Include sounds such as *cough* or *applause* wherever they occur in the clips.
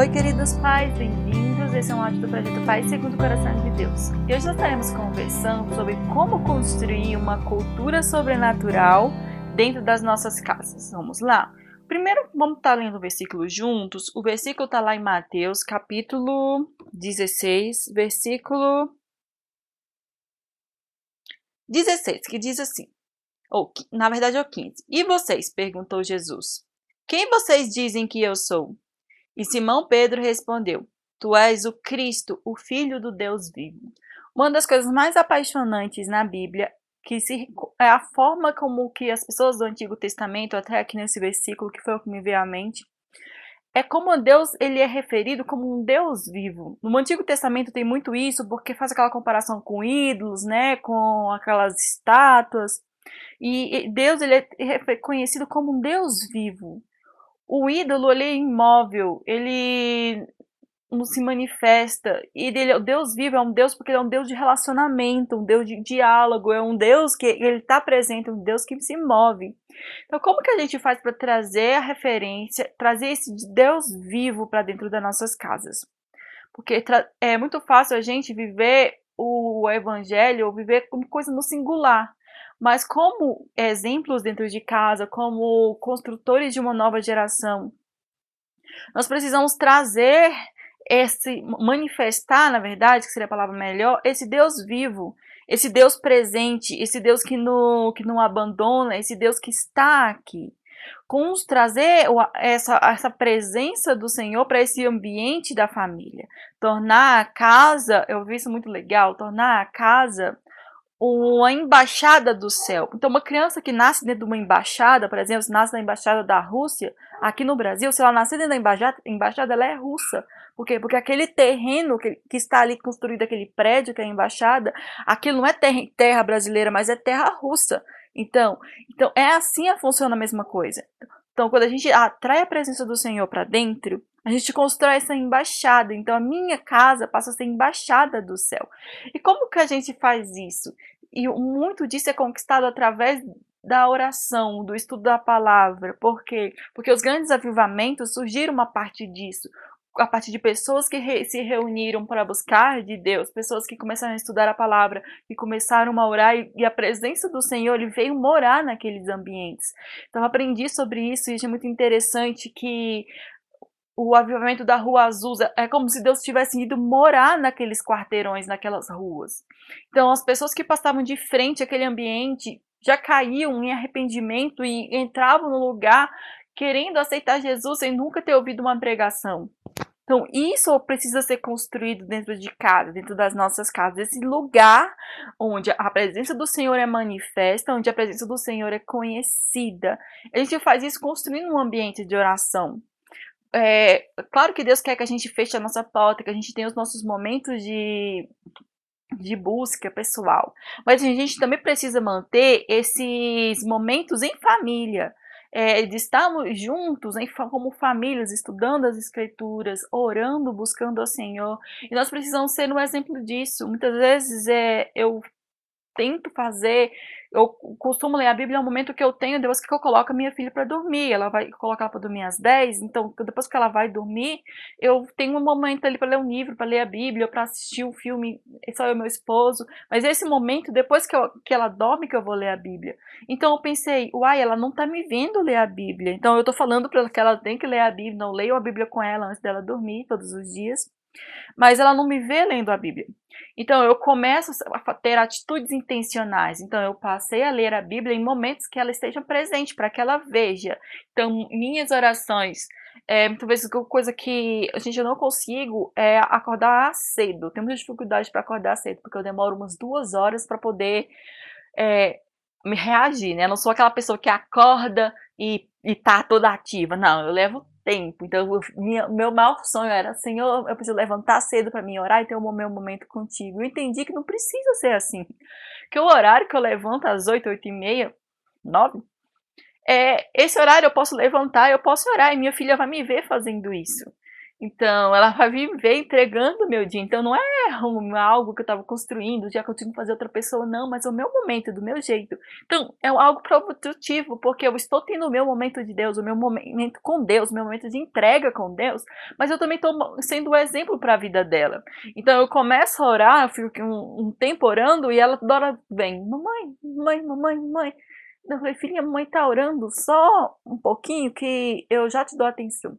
Oi, queridos pais, bem-vindos. Esse é um áudio do projeto Pai Segundo o Coração de Deus. E hoje nós estaremos conversando sobre como construir uma cultura sobrenatural dentro das nossas casas. Vamos lá? Primeiro, vamos estar lendo o versículo juntos. O versículo está lá em Mateus, capítulo 16, versículo 16, que diz assim: ou na verdade é o 15. E vocês? perguntou Jesus. Quem vocês dizem que eu sou? E Simão Pedro respondeu: Tu és o Cristo, o Filho do Deus vivo. Uma das coisas mais apaixonantes na Bíblia que se, é a forma como que as pessoas do Antigo Testamento, até aqui nesse versículo, que foi o que me veio à mente, é como Deus ele é referido como um Deus vivo. No Antigo Testamento tem muito isso, porque faz aquela comparação com ídolos, né, com aquelas estátuas. E Deus ele é conhecido como um Deus vivo. O ídolo ele é imóvel, ele não se manifesta. E dele, o Deus vivo é um Deus porque ele é um Deus de relacionamento, um Deus de diálogo, é um Deus que ele está presente, um Deus que se move. Então, como que a gente faz para trazer a referência, trazer esse Deus vivo para dentro das nossas casas? Porque é muito fácil a gente viver o evangelho ou viver como coisa no singular. Mas como exemplos dentro de casa, como construtores de uma nova geração, nós precisamos trazer esse manifestar, na verdade, que seria a palavra melhor, esse Deus vivo, esse Deus presente, esse Deus que, no, que não abandona, esse Deus que está aqui. Com trazer essa, essa presença do Senhor para esse ambiente da família. Tornar a casa, eu vi isso muito legal, tornar a casa uma embaixada do céu. Então, uma criança que nasce dentro de uma embaixada, por exemplo, se nasce na embaixada da Rússia, aqui no Brasil, se ela nascer dentro da embaixada, embaixada ela é russa. Por quê? Porque aquele terreno que, que está ali construído, aquele prédio que é a embaixada, aquilo não é terra, terra brasileira, mas é terra russa. Então, então, é assim a funciona a mesma coisa. Então, quando a gente atrai a presença do Senhor para dentro, a gente constrói essa embaixada. Então, a minha casa passa a ser embaixada do céu. E como que a gente faz isso? E muito disso é conquistado através da oração, do estudo da palavra. Por quê? Porque os grandes avivamentos surgiram uma parte disso a partir de pessoas que re se reuniram para buscar de Deus, pessoas que começaram a estudar a palavra, que começaram a orar e, e a presença do Senhor ele veio morar naqueles ambientes. Então aprendi sobre isso e é muito interessante que o avivamento da Rua Azul é como se Deus tivesse ido morar naqueles quarteirões, naquelas ruas. Então, as pessoas que passavam de frente àquele ambiente já caíam em arrependimento e entravam no lugar querendo aceitar Jesus sem nunca ter ouvido uma pregação. Então, isso precisa ser construído dentro de casa, dentro das nossas casas, esse lugar onde a presença do Senhor é manifesta, onde a presença do Senhor é conhecida. A gente faz isso construindo um ambiente de oração. É, claro que Deus quer que a gente feche a nossa porta, que a gente tenha os nossos momentos de, de busca pessoal. Mas a gente também precisa manter esses momentos em família. É, de estarmos juntos em, como famílias, estudando as escrituras, orando, buscando ao Senhor. E nós precisamos ser um exemplo disso. Muitas vezes é, eu tento fazer eu costumo ler a Bíblia no momento que eu tenho, depois que eu coloco a minha filha para dormir. Ela vai colocar para dormir às 10, então depois que ela vai dormir, eu tenho um momento ali para ler um livro, para ler a Bíblia, para assistir um filme, só eu e meu esposo. Mas esse momento, depois que, eu, que ela dorme, que eu vou ler a Bíblia. Então eu pensei, uai, ela não tá me vendo ler a Bíblia. Então eu tô falando para ela que ela tem que ler a Bíblia, não leio a Bíblia com ela antes dela dormir todos os dias mas ela não me vê lendo a Bíblia. Então eu começo a ter atitudes intencionais. Então eu passei a ler a Bíblia em momentos que ela esteja presente, para que ela veja. Então minhas orações, é, muitas vezes coisa que a gente não consigo é acordar cedo. Tenho muita dificuldade para acordar cedo, porque eu demoro umas duas horas para poder é, me reagir, né? Eu não sou aquela pessoa que acorda e, e tá toda ativa. Não, eu levo tempo. Então, eu, minha, meu maior sonho era, Senhor, eu preciso levantar cedo para mim orar e ter o meu momento contigo. Eu entendi que não precisa ser assim. Que o horário que eu levanto às 8, 8 e meia, 9, é, esse horário eu posso levantar, eu posso orar e minha filha vai me ver fazendo isso. Então, ela vai viver entregando o meu dia. Então, não é algo que eu estava construindo, já que eu tinha que fazer outra pessoa, não, mas é o meu momento, do meu jeito. Então, é algo produtivo, porque eu estou tendo o meu momento de Deus, o meu momento com Deus, o meu momento de entrega com Deus, mas eu também estou sendo o um exemplo para a vida dela. Então, eu começo a orar, eu fico um, um tempo orando e ela toda hora vem, mamãe, mamãe, mamãe, mamãe. Eu falei, filha, mamãe está orando só um pouquinho que eu já te dou atenção.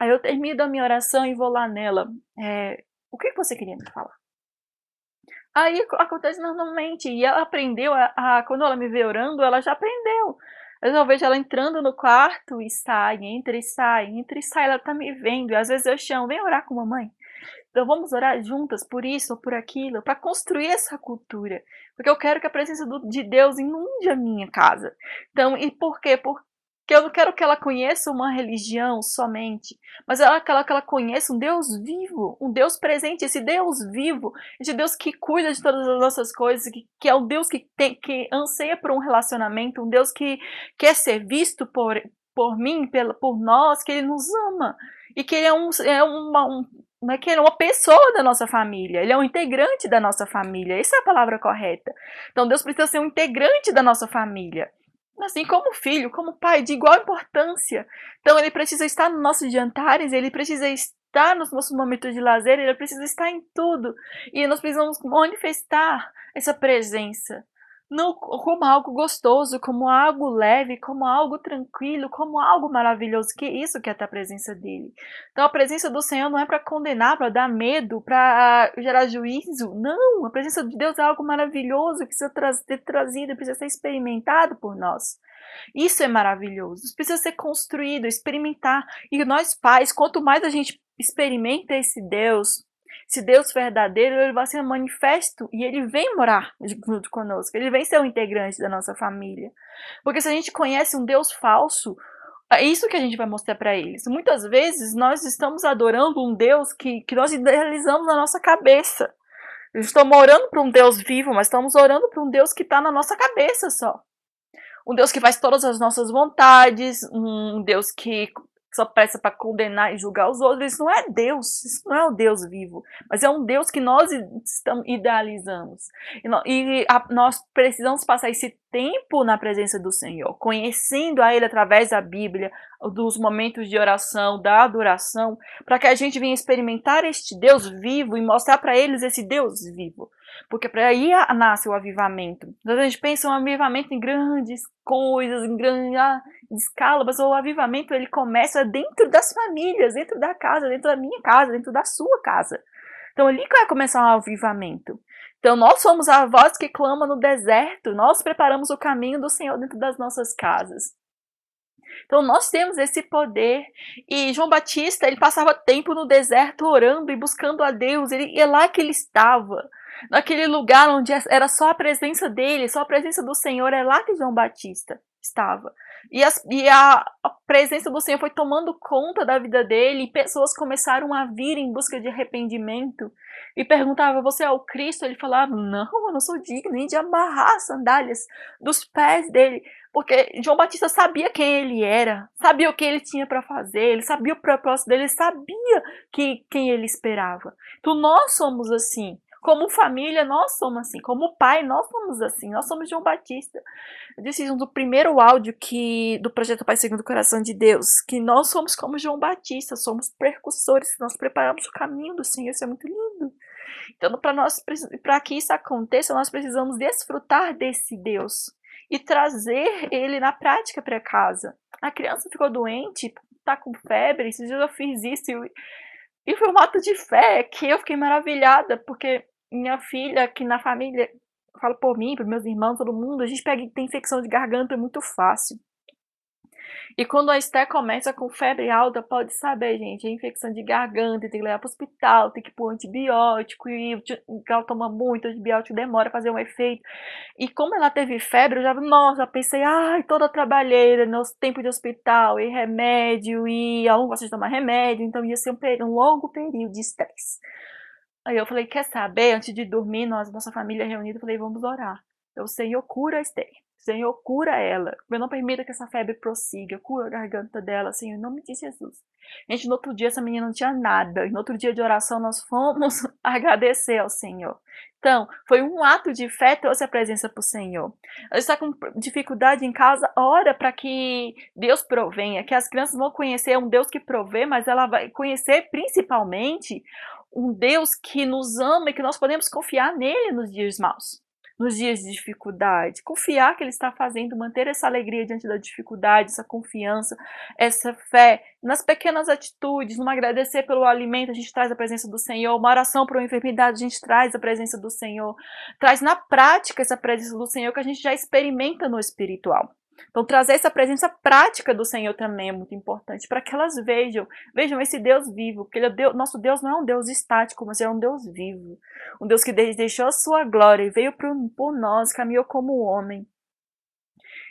Aí eu termino a minha oração e vou lá nela. É, o que você queria me falar? Aí acontece normalmente. E ela aprendeu, a, a, quando ela me vê orando, ela já aprendeu. Eu vejo ela entrando no quarto e sai, entra e sai, entra e sai, ela tá me vendo. E às vezes eu chamo, vem orar com mamãe. Então vamos orar juntas por isso ou por aquilo, para construir essa cultura. Porque eu quero que a presença do, de Deus inunde a minha casa. Então, e por quê? Por, que eu não quero que ela conheça uma religião somente, mas ela quero que ela conheça um Deus vivo, um Deus presente, esse Deus vivo, esse Deus que cuida de todas as nossas coisas, que, que é um Deus que, tem, que anseia por um relacionamento, um Deus que quer ser visto por, por mim, pela, por nós, que Ele nos ama e que Ele é, um, é uma, um, é que ele é uma pessoa da nossa família, ele é um integrante da nossa família, essa é a palavra correta. Então Deus precisa ser um integrante da nossa família assim como filho, como pai, de igual importância. Então ele precisa estar nos nossos jantares, ele precisa estar nos nossos momentos de lazer, ele precisa estar em tudo. E nós precisamos manifestar essa presença como algo gostoso, como algo leve, como algo tranquilo, como algo maravilhoso, que isso que é a presença dele. Então a presença do Senhor não é para condenar, para dar medo, para gerar juízo. Não, a presença de Deus é algo maravilhoso que precisa ser trazido, precisa ser experimentado por nós. Isso é maravilhoso. Isso precisa ser construído, experimentar. E nós pais, quanto mais a gente experimenta esse Deus, esse Deus verdadeiro, ele vai ser manifesto e ele vem morar junto conosco, ele vem ser um integrante da nossa família. Porque se a gente conhece um Deus falso, é isso que a gente vai mostrar para eles. Muitas vezes nós estamos adorando um Deus que, que nós idealizamos na nossa cabeça. Estamos orando para um Deus vivo, mas estamos orando para um Deus que está na nossa cabeça só. Um Deus que faz todas as nossas vontades, um Deus que só presta para condenar e julgar os outros. Isso não é Deus, isso não é o Deus vivo, mas é um Deus que nós estamos, idealizamos. E, nós precisamos passar esse tempo na presença do Senhor, conhecendo a Ele através da Bíblia, dos momentos de oração, da adoração, para que a gente venha experimentar este Deus vivo e mostrar para eles esse Deus vivo. Porque para aí nasce o avivamento. Então a gente pensa um avivamento em grandes coisas, em grande ah, escala, mas o avivamento ele começa dentro das famílias, dentro da casa, dentro da minha casa, dentro da sua casa. Então ali que vai começar o avivamento. Então nós somos a voz que clama no deserto, nós preparamos o caminho do Senhor dentro das nossas casas. Então nós temos esse poder. E João Batista, ele passava tempo no deserto orando e buscando a Deus. Ele é lá que ele estava naquele lugar onde era só a presença dele, só a presença do Senhor, é lá que João Batista estava. E, as, e a, a, presença do Senhor foi tomando conta da vida dele, e pessoas começaram a vir em busca de arrependimento. E perguntava: Você é o Cristo? Ele falava: Não, eu não sou digno nem de amarrar as sandálias dos pés dele. Porque João Batista sabia quem ele era, sabia o que ele tinha para fazer, ele sabia o propósito dele, ele sabia que, quem ele esperava. Então nós somos assim. Como família, nós somos assim. Como pai, nós somos assim. Nós somos João Batista. Eu disse no primeiro áudio que do projeto Pai Segundo o Coração de Deus, que nós somos como João Batista, somos percussores, nós preparamos o caminho do Senhor. Isso é muito lindo. Então, para nós, para que isso aconteça, nós precisamos desfrutar desse Deus e trazer ele na prática para casa. A criança ficou doente, tá com febre, esses dias eu fiz isso e, e foi um ato de fé que eu fiquei maravilhada, porque minha filha, que na família, falo por mim, por meus irmãos, todo mundo, a gente pega tem infecção de garganta muito fácil. E quando a Esté começa com febre alta, pode saber, gente, é infecção de garganta, tem que levar para o hospital, tem que pôr antibiótico, e ela toma muito, antibiótico demora a fazer um efeito. E como ela teve febre, eu já, nossa, pensei, ai, toda trabalheira, nosso tempo de hospital, e remédio, e ela não gosta de tomar remédio, então ia ser um, um longo período de estresse. Aí eu falei, quer saber? Antes de dormir, nós, nossa família reunida, eu falei, vamos orar. Eu, Senhor, cura Esther. Senhor, cura ela. Eu não permita que essa febre prossiga. Cura a garganta dela, Senhor, em nome de Jesus. Gente, no outro dia essa menina não tinha nada. E no outro dia de oração nós fomos *laughs* agradecer ao Senhor. Então, foi um ato de fé trouxe a presença para o Senhor. Está com dificuldade em casa, ora para que Deus provenha, que as crianças vão conhecer um Deus que provê, mas ela vai conhecer principalmente um Deus que nos ama e que nós podemos confiar nele nos dias maus nos dias de dificuldade. Confiar que Ele está fazendo, manter essa alegria diante da dificuldade, essa confiança, essa fé, nas pequenas atitudes, no agradecer pelo alimento, a gente traz a presença do Senhor, uma oração por uma enfermidade, a gente traz a presença do Senhor, traz na prática essa presença do Senhor que a gente já experimenta no espiritual. Então, trazer essa presença prática do Senhor também é muito importante, para que elas vejam, vejam esse Deus vivo, porque é Deus, nosso Deus não é um Deus estático, mas é um Deus vivo. Um Deus que deixou a sua glória e veio por, por nós, caminhou como homem.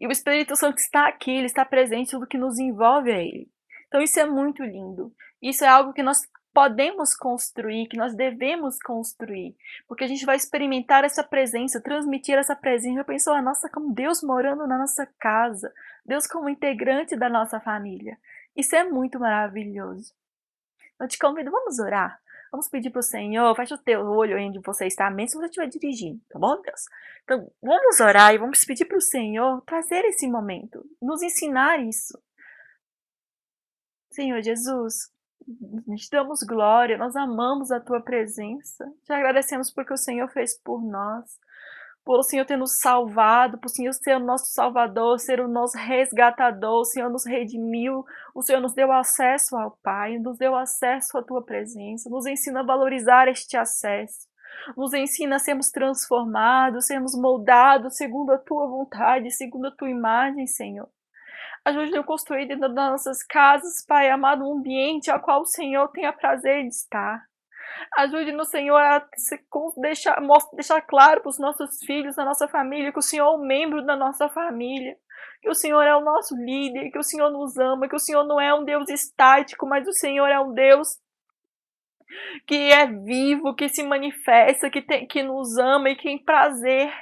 E o Espírito Santo está aqui, ele está presente, tudo que nos envolve a ele. Então, isso é muito lindo. Isso é algo que nós podemos construir, que nós devemos construir, porque a gente vai experimentar essa presença, transmitir essa presença. Já pensou, a nossa como Deus morando na nossa casa, Deus como integrante da nossa família. Isso é muito maravilhoso. Eu te convido, vamos orar. Vamos pedir para o Senhor, fecha o teu olho onde você está, mesmo se você estiver dirigindo, tá bom, Deus? Então, vamos orar e vamos pedir para o Senhor trazer esse momento, nos ensinar isso. Senhor Jesus, te damos glória, nós amamos a tua presença. Te agradecemos porque o Senhor fez por nós, por o Senhor ter nos salvado, por o Senhor ser o nosso salvador, ser o nosso resgatador, o Senhor nos redimiu, o Senhor nos deu acesso ao Pai, nos deu acesso à tua presença, nos ensina a valorizar este acesso. Nos ensina a sermos transformados, sermos moldados segundo a tua vontade, segundo a tua imagem, Senhor. Ajude-nos a construir dentro das nossas casas, Pai amado, um ambiente ao qual o Senhor tenha prazer de estar. Ajude-nos, Senhor, a deixar, deixar claro para os nossos filhos, a nossa família, que o Senhor é um membro da nossa família, que o Senhor é o nosso líder, que o Senhor nos ama, que o Senhor não é um Deus estático, mas o Senhor é um Deus que é vivo, que se manifesta, que, tem, que nos ama e que tem prazer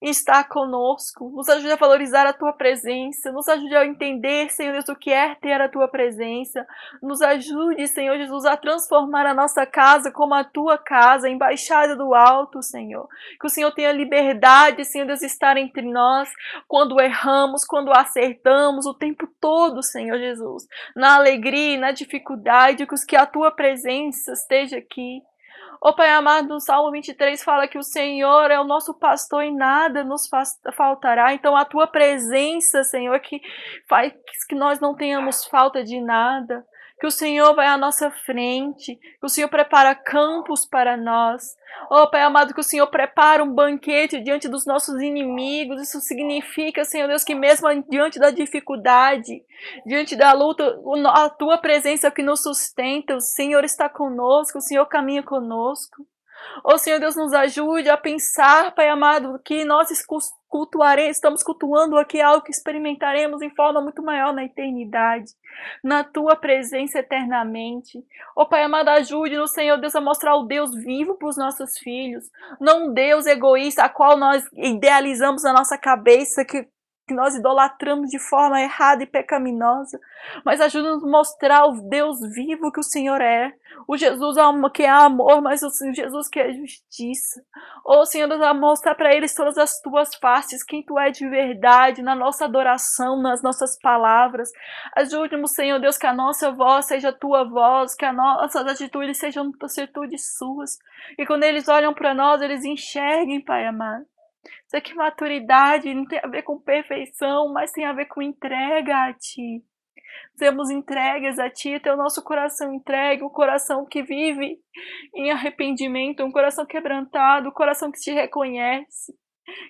estar conosco, nos ajude a valorizar a tua presença, nos ajude a entender, Senhor Deus, o que é ter a tua presença, nos ajude, Senhor Jesus, a transformar a nossa casa como a tua casa, embaixada do alto, Senhor. Que o Senhor tenha liberdade, Senhor Deus, de estar entre nós quando erramos, quando acertamos, o tempo todo, Senhor Jesus, na alegria e na dificuldade, que a tua presença esteja aqui. Ó Pai amado, no Salmo 23 fala que o Senhor é o nosso pastor e nada nos faltará. Então, a tua presença, Senhor, que faz que nós não tenhamos falta de nada que o Senhor vai à nossa frente, que o Senhor prepara campos para nós. Oh, Pai amado, que o Senhor prepara um banquete diante dos nossos inimigos. Isso significa, Senhor Deus, que mesmo diante da dificuldade, diante da luta, a tua presença que nos sustenta. O Senhor está conosco, o Senhor caminha conosco. Oh Senhor Deus, nos ajude a pensar, Pai amado, que nós cultuaremos, estamos cultuando aqui algo que experimentaremos em forma muito maior na eternidade, na tua presença eternamente. Oh Pai amado, ajude-nos, Senhor Deus, a mostrar o Deus vivo para os nossos filhos, não um Deus egoísta, a qual nós idealizamos na nossa cabeça, que que nós idolatramos de forma errada e pecaminosa, mas ajuda-nos a mostrar o Deus vivo que o Senhor é, o Jesus que é amor, mas o Jesus que é justiça. Ou Senhor, a mostrar para eles todas as tuas faces, quem tu é de verdade, na nossa adoração, nas nossas palavras. Ajude-nos, Senhor Deus, que a nossa voz seja tua voz, que as nossas atitudes sejam atitudes suas, e quando eles olham para nós, eles enxerguem, Pai amado isso aqui maturidade não tem a ver com perfeição, mas tem a ver com entrega a Ti. Sermos entregues a Ti, ter o nosso coração entregue, um coração que vive em arrependimento, um coração quebrantado, um coração que te reconhece.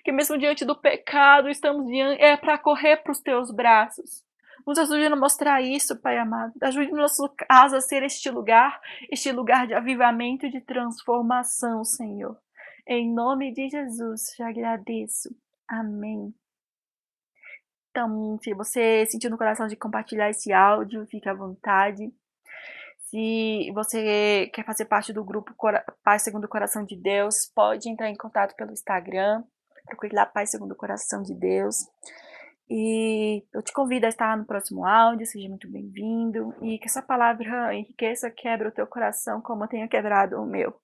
Que mesmo diante do pecado, estamos diante, é para correr para os Teus braços. Nos ajude a mostrar isso, Pai amado. Ajude nosso casa a ser este lugar, este lugar de avivamento e de transformação, Senhor. Em nome de Jesus, te agradeço. Amém. Então, se você sentiu no coração de compartilhar esse áudio, fique à vontade. Se você quer fazer parte do grupo Paz Segundo o Coração de Deus, pode entrar em contato pelo Instagram. Procure lá Paz Segundo o Coração de Deus. E eu te convido a estar no próximo áudio, seja muito bem-vindo. E que essa palavra enriqueça, quebra o teu coração como eu tenho quebrado o meu.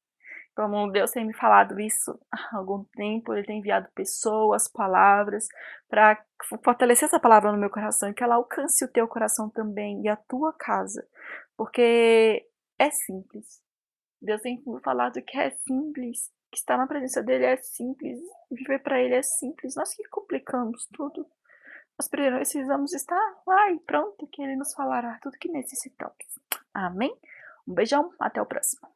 Como Deus tem me falado isso há algum tempo, Ele tem enviado pessoas, palavras, para fortalecer essa palavra no meu coração e que ela alcance o teu coração também e a tua casa. Porque é simples. Deus tem me falado que é simples, que estar na presença dEle é simples, viver para Ele é simples. Nós que complicamos tudo. Nós precisamos estar lá e pronto, que Ele nos falará tudo que necessitamos. Amém? Um beijão, até o próximo.